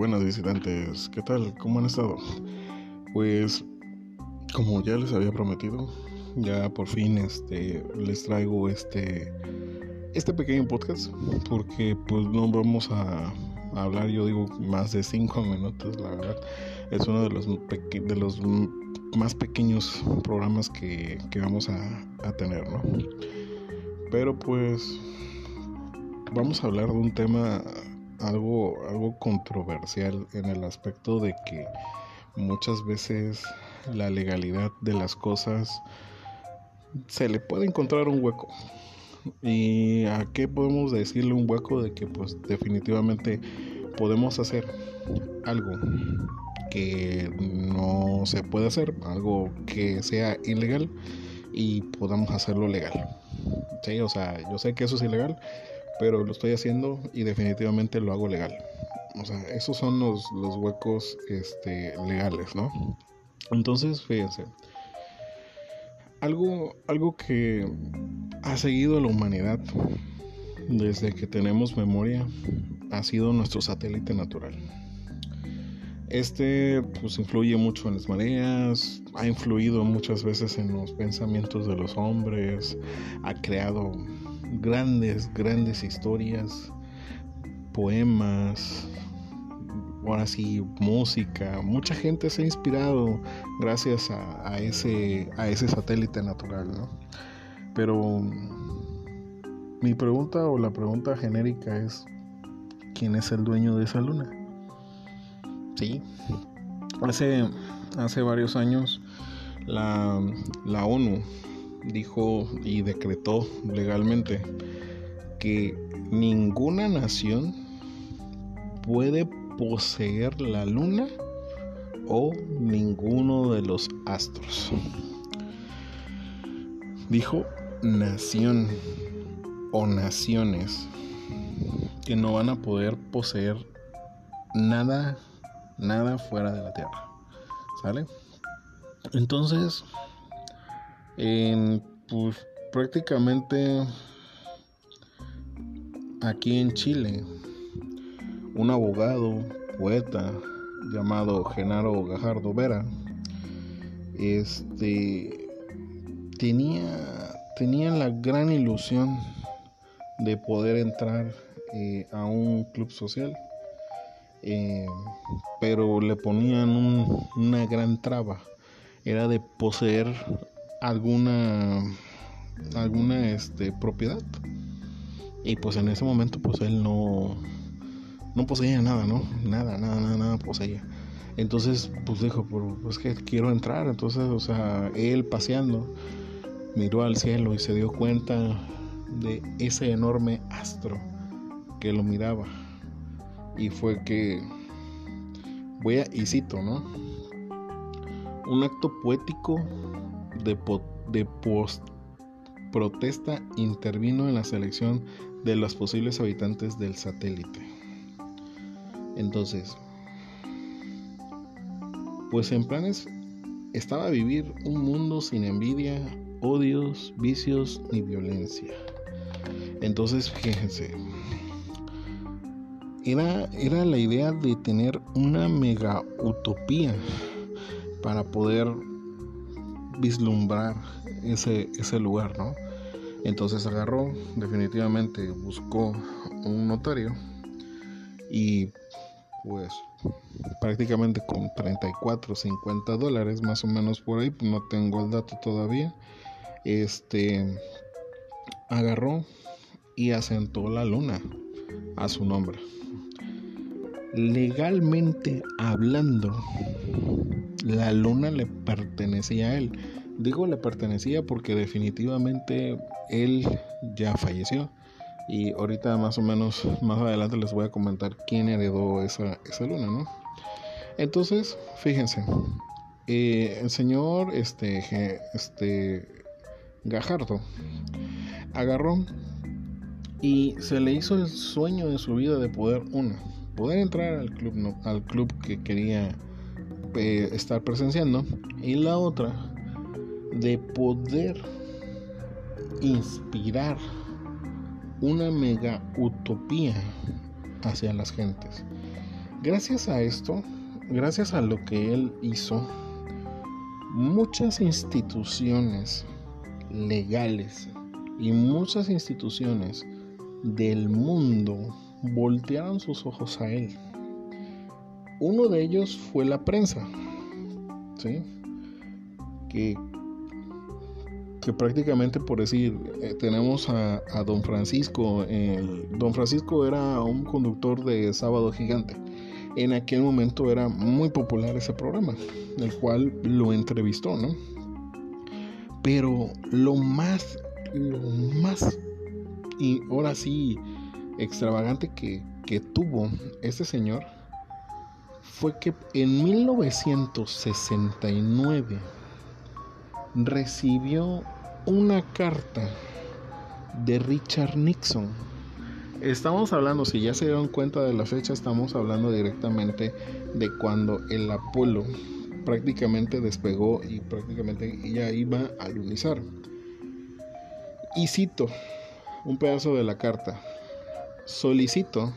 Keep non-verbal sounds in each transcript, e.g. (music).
buenas visitantes, ¿qué tal? ¿Cómo han estado? Pues como ya les había prometido, ya por fin este les traigo este este pequeño podcast porque pues no vamos a, hablar yo digo más de cinco minutos la verdad es uno de los de los más pequeños programas que, vamos a, a tener no pero pues vamos a hablar de un tema algo, algo controversial en el aspecto de que muchas veces la legalidad de las cosas se le puede encontrar un hueco. ¿Y a qué podemos decirle un hueco de que pues definitivamente podemos hacer algo que no se puede hacer, algo que sea ilegal y podamos hacerlo legal? Sí, o sea, yo sé que eso es ilegal, pero lo estoy haciendo y definitivamente lo hago legal. O sea, esos son los, los huecos este, legales, ¿no? Entonces, fíjense, algo, algo que ha seguido la humanidad desde que tenemos memoria ha sido nuestro satélite natural. Este pues influye mucho en las mareas, ha influido muchas veces en los pensamientos de los hombres, ha creado grandes, grandes historias, poemas, ahora sí, música. Mucha gente se ha inspirado gracias a, ese, a ese satélite natural, ¿no? Pero mi pregunta o la pregunta genérica es, ¿quién es el dueño de esa luna? Sí, hace, hace varios años la, la ONU dijo y decretó legalmente que ninguna nación puede poseer la luna o ninguno de los astros. Dijo nación o naciones que no van a poder poseer nada, nada fuera de la Tierra. ¿Sale? Entonces, pues prácticamente aquí en Chile, un abogado, poeta llamado Genaro Gajardo Vera, este tenía, tenía la gran ilusión de poder entrar eh, a un club social, eh, pero le ponían una gran traba, era de poseer alguna alguna este propiedad. Y pues en ese momento pues él no no poseía nada no nada nada nada nada poseía. Entonces pues dijo pues que quiero entrar entonces o sea él paseando miró al cielo y se dio cuenta de ese enorme astro que lo miraba. Y fue que voy a y cito no un acto poético de, post protesta intervino en la selección de los posibles habitantes del satélite. Entonces, pues en planes estaba vivir un mundo sin envidia, odios, vicios ni violencia. Entonces, fíjense, era, era la idea de tener una mega utopía para poder vislumbrar ese, ese lugar, ¿no? Entonces agarró, definitivamente buscó un notario y pues prácticamente con 34, 50 dólares más o menos por ahí, no tengo el dato todavía, este agarró y asentó la luna a su nombre. Legalmente hablando, la luna le pertenecía a él. Digo le pertenecía porque definitivamente él ya falleció. Y ahorita más o menos, más adelante les voy a comentar quién heredó esa, esa luna, ¿no? Entonces, fíjense, eh, el señor este, este Gajardo agarró y se le hizo el sueño de su vida de poder, una, poder entrar al club, ¿no? al club que quería eh, estar presenciando y la otra de poder inspirar una mega utopía hacia las gentes. Gracias a esto, gracias a lo que él hizo, muchas instituciones legales y muchas instituciones del mundo voltearon sus ojos a él. Uno de ellos fue la prensa, ¿sí? que, que prácticamente por decir, eh, tenemos a, don Francisco, don Francisco era un conductor de Sábado Gigante. En aquel momento era muy popular ese programa, el cual lo entrevistó, ¿no? Pero lo más, lo más, y ahora sí, extravagante que, que tuvo este señor fue que en 1969 recibió una carta de Richard Nixon. Estamos hablando, si ya se dieron cuenta de la fecha, estamos hablando directamente de cuando el Apolo prácticamente despegó y prácticamente ya iba a lunizar. Y cito un pedazo de la carta. Solicito,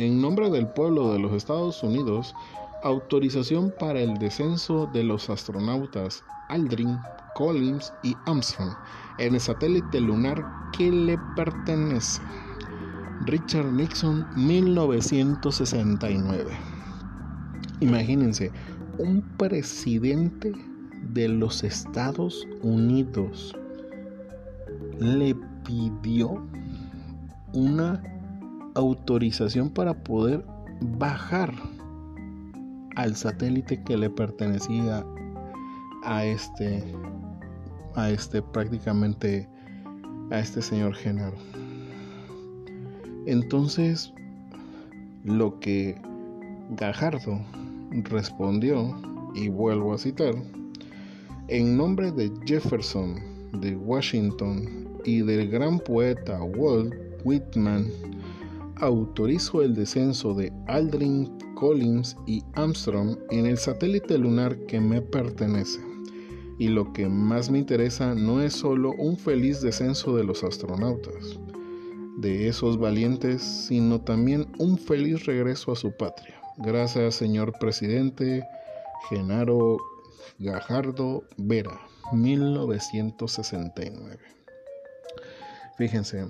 en nombre del pueblo de los Estados Unidos, autorización para el descenso de los astronautas Aldrin, Collins y Armstrong en el satélite lunar que le pertenece. Richard Nixon, 1969. Imagínense, un presidente de los Estados Unidos le pidió una autorización para poder bajar al satélite que le pertenecía a este a este prácticamente a este señor Genaro. Entonces lo que Gajardo respondió y vuelvo a citar en nombre de Jefferson de Washington y del gran poeta Walt Whitman autorizo el descenso de Aldrin Collins y Armstrong en el satélite lunar que me pertenece. Y lo que más me interesa no es solo un feliz descenso de los astronautas, de esos valientes, sino también un feliz regreso a su patria. Gracias, señor presidente Genaro Gajardo Vera, 1969. Fíjense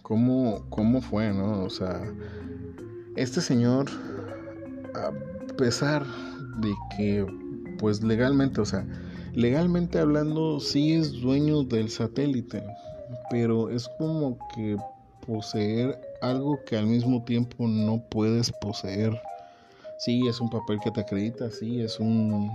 cómo, cómo fue, ¿no? O sea, este señor a pesar de que, pues legalmente, o sea, legalmente hablando, sí es dueño del satélite, pero es como que poseer algo que al mismo tiempo no puedes poseer. Sí, es un papel que te acredita, sí, es un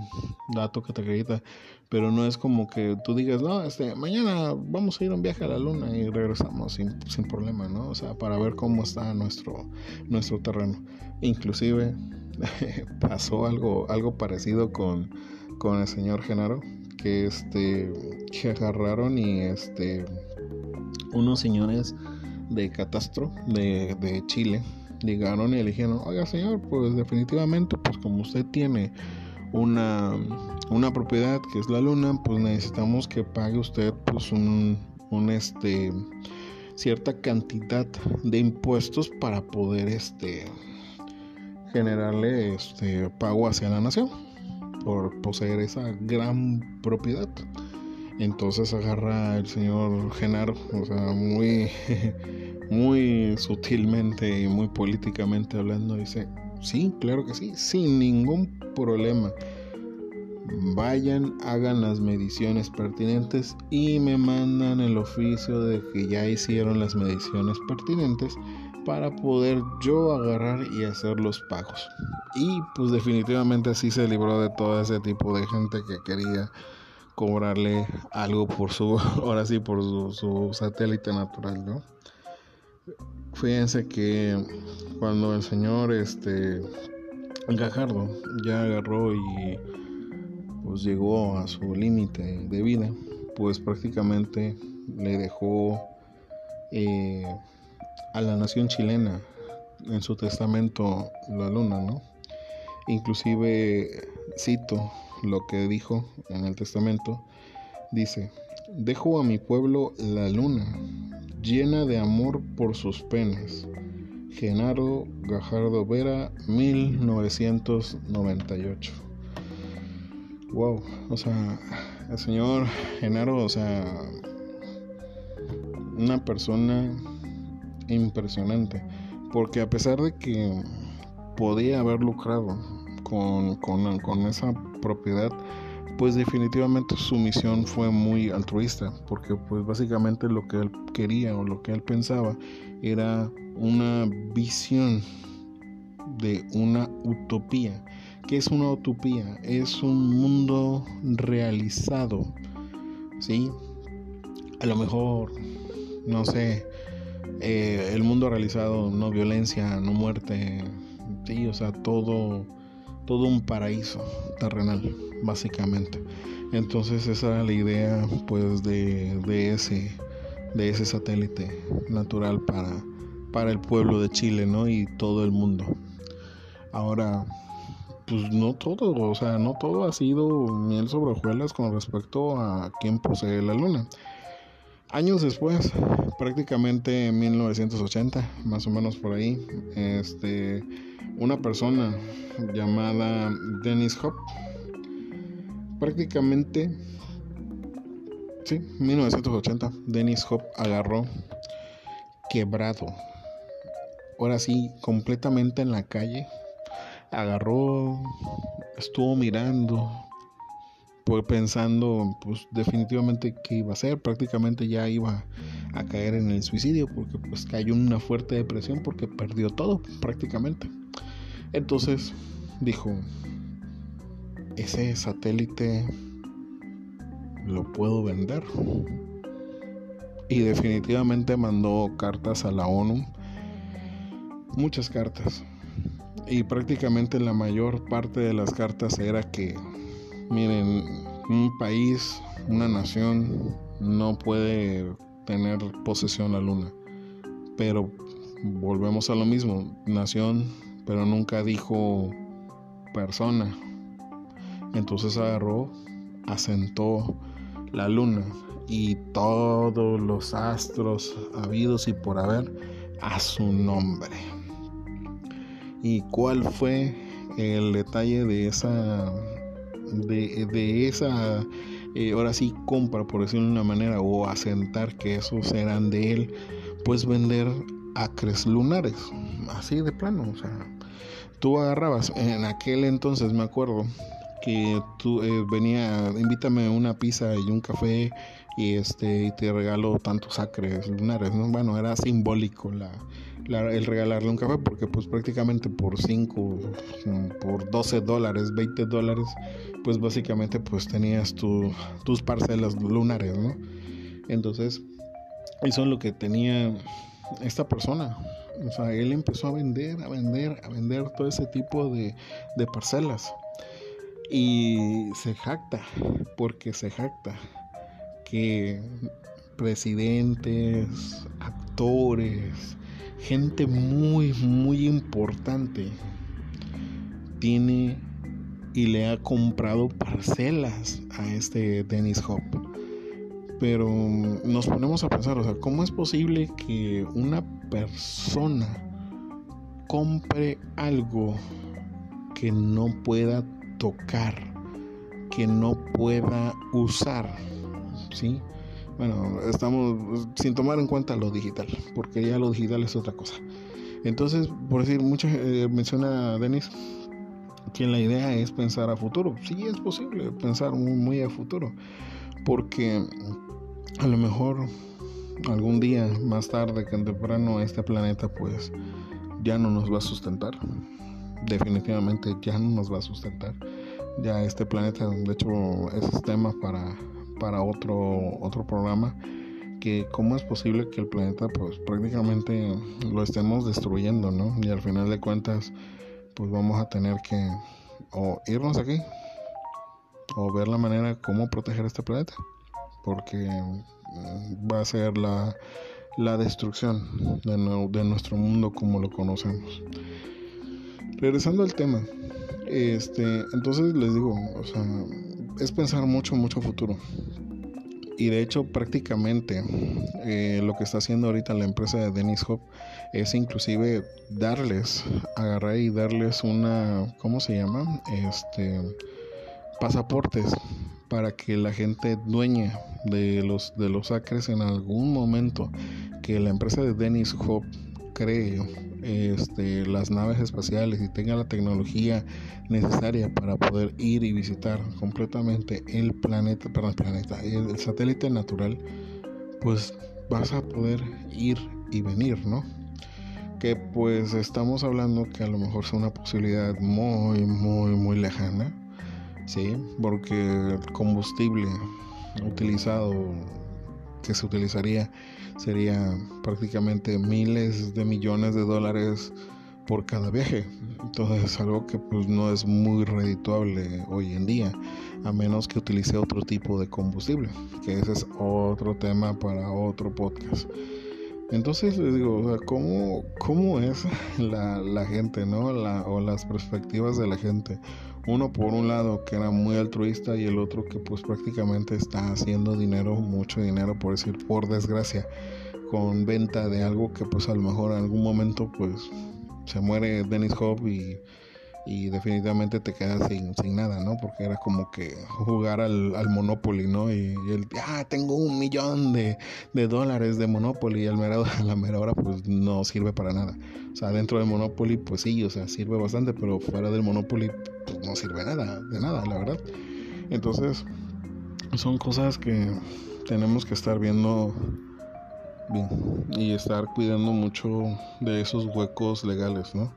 dato que te acredita, pero no es como que tú digas, no, este, mañana vamos a ir a un viaje a la luna y regresamos sin, sin problema, ¿no? O sea, para ver cómo está nuestro, nuestro terreno. Inclusive (laughs) pasó algo, algo parecido con, con el señor Genaro, que este que agarraron y este unos señores de catastro de, de Chile llegaron y le dijeron, oiga señor, pues definitivamente, pues como usted tiene una, una propiedad que es la luna, pues necesitamos que pague usted pues un, un este cierta cantidad de impuestos para poder este generarle este pago hacia la nación por poseer esa gran propiedad. Entonces agarra el señor Genaro, o sea, muy, muy sutilmente y muy políticamente hablando, dice, sí, claro que sí, sin ningún problema. Vayan, hagan las mediciones pertinentes y me mandan el oficio de que ya hicieron las mediciones pertinentes para poder yo agarrar y hacer los pagos. Y pues definitivamente así se libró de todo ese tipo de gente que quería cobrarle algo por su, (laughs) ahora sí, por su, satélite natural, ¿no? Fíjense que cuando el señor, este, Gajardo ya agarró y pues llegó a su límite de vida, pues prácticamente le dejó eh, a la nación chilena en su testamento la luna, ¿no? Inclusive cito lo que dijo en el testamento, dice, dejo a mi pueblo la luna, llena de amor por sus penas, Genaro Gajardo Vera, 1998. Wow, o sea, el señor Genaro, o sea, una persona impresionante, porque a pesar de que podía haber lucrado con, con, con esa propiedad, pues definitivamente su misión fue muy altruista, porque pues básicamente lo que él quería o lo que él pensaba era una visión de una utopía. ¿Qué es una utopía? Es un mundo realizado, ¿sí? A lo mejor, no sé, eh, el mundo realizado, no violencia, no muerte, sí, o sea, todo, todo un paraíso terrenal, básicamente. Entonces esa era la idea, pues, de, de ese de ese satélite natural para, para el pueblo de Chile, ¿no? Y todo el mundo. Ahora, pues no todo, o sea, no todo ha sido miel sobre hojuelas con respecto a quién posee la luna. Años después, prácticamente en 1980, más o menos por ahí, este, una persona llamada Dennis Hop, prácticamente Sí, 1980. Dennis Hop agarró quebrado. Ahora sí, completamente en la calle. Agarró, estuvo mirando, pues pensando, pues definitivamente que iba a hacer. Prácticamente ya iba a caer en el suicidio porque pues cayó en una fuerte depresión porque perdió todo prácticamente. Entonces dijo, ese satélite lo puedo vender. Y definitivamente mandó cartas a la ONU, muchas cartas. Y prácticamente la mayor parte de las cartas era que, miren, un país, una nación, no puede tener posesión la luna. Pero volvemos a lo mismo, nación, pero nunca dijo persona. Entonces agarró, asentó la luna y todos los astros habidos y por haber a su nombre. ¿Y cuál fue el detalle de esa de, esa eh, ahora sí compra por decirlo de una manera o asentar que esos eran de él pues vender acres lunares así de plano o sea tú agarrabas en aquel entonces me acuerdo que tú eh, venía, invítame una pizza y un café y este y te regalo tantos acres lunares, ¿no? Bueno, era simbólico la, el regalarle un café porque pues prácticamente por 5, por 12 dólares, 20 dólares, pues básicamente pues tenías tu, tus parcelas lunares, ¿no? Entonces, eso es lo que tenía esta persona. O sea, él empezó a vender, a vender, a vender todo ese tipo de, de parcelas. Y se jacta, porque se jacta que presidentes, actores, gente muy, muy importante tiene y le ha comprado parcelas a este Dennis Hop. Pero nos ponemos a pensar, o sea, ¿cómo es posible que una persona compre algo que no pueda tocar, que no pueda usar, ¿sí? Bueno, estamos sin tomar en cuenta lo digital, porque ya lo digital es otra cosa. Entonces, por decir, mucho eh, menciona Denis que la idea es pensar a futuro. Sí, es posible pensar muy, a futuro, porque a lo mejor algún día más tarde que temprano este planeta pues ya no nos va a sustentar definitivamente ya no nos va a sustentar. Ya este planeta, de hecho, es tema para, para otro, otro programa. Que cómo es posible que el planeta pues prácticamente lo estemos destruyendo, ¿no? Y al final de cuentas pues vamos a tener que o irnos aquí o ver la manera cómo proteger este planeta porque mm, va a ser la, la destrucción de, de nuestro mundo como lo conocemos regresando al tema, este, entonces les digo, o sea, es pensar mucho, mucho futuro. y de hecho prácticamente eh, lo que está haciendo ahorita la empresa de Dennis Hop es inclusive darles, agarrar y darles una, ¿cómo se llama? Este, pasaportes para que la gente dueña de los, de los acres en algún momento que la empresa de Dennis Hop cree este, las naves espaciales y tenga la tecnología necesaria para poder ir y visitar completamente el planeta, perdón, el planeta, el, satélite natural, pues vas a poder ir y venir, ¿no? Que pues estamos hablando que a lo mejor es una posibilidad muy, muy, muy lejana, ¿sí? Porque el combustible utilizado que se utilizaría sería prácticamente miles de millones de dólares por cada viaje. Entonces es algo que pues no es muy redituable hoy en día, a menos que utilice otro tipo de combustible, que ese es otro tema para otro podcast. Entonces les digo, o sea, ¿cómo, ¿cómo, es (laughs) la, la gente, ¿no? La, o las perspectivas de la gente. Uno por un lado que era muy altruista y el otro que pues prácticamente está haciendo dinero, mucho dinero por decir, por desgracia, con venta de algo que pues a lo mejor en algún momento pues se muere Dennis Hop y y definitivamente te quedas sin, sin nada, ¿no? Porque era como que jugar al, al Monopoly, ¿no? Y, él, ah, tengo un millón de, de dólares de Monopoly y al mera, (laughs) a la mera hora pues no sirve para nada. O sea, dentro del Monopoly pues sí, o sea, sirve bastante, pero fuera del Monopoly pues no sirve nada, de nada, la verdad. Entonces, son cosas que tenemos que estar viendo bien y estar cuidando mucho de esos huecos legales, ¿no?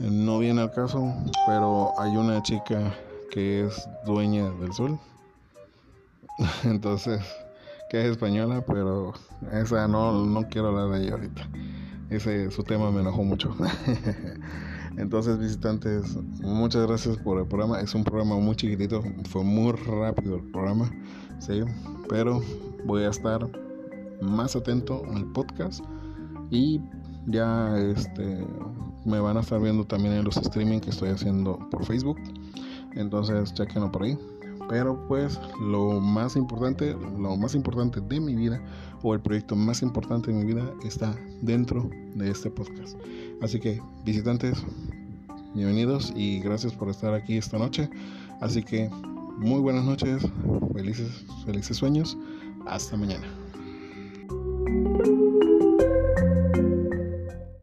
No viene al caso, pero hay una chica que es dueña del sol. (laughs) Entonces, que es española, pero esa no, no quiero hablar de ella ahorita. Ese su tema me enojó mucho. (laughs) Entonces, visitantes, muchas gracias por el programa. Es un programa muy chiquitito, fue muy rápido el programa, sí, pero voy a estar más atento al podcast y ya este me van a estar viendo también en los streaming que estoy haciendo por Facebook. Entonces, chequenlo por ahí. Pero pues lo más importante, lo más importante de mi vida o el proyecto más importante de mi vida está dentro de este podcast. Así que visitantes, bienvenidos y gracias por estar aquí esta noche. Así que muy buenas noches, felices, felices sueños. Hasta mañana.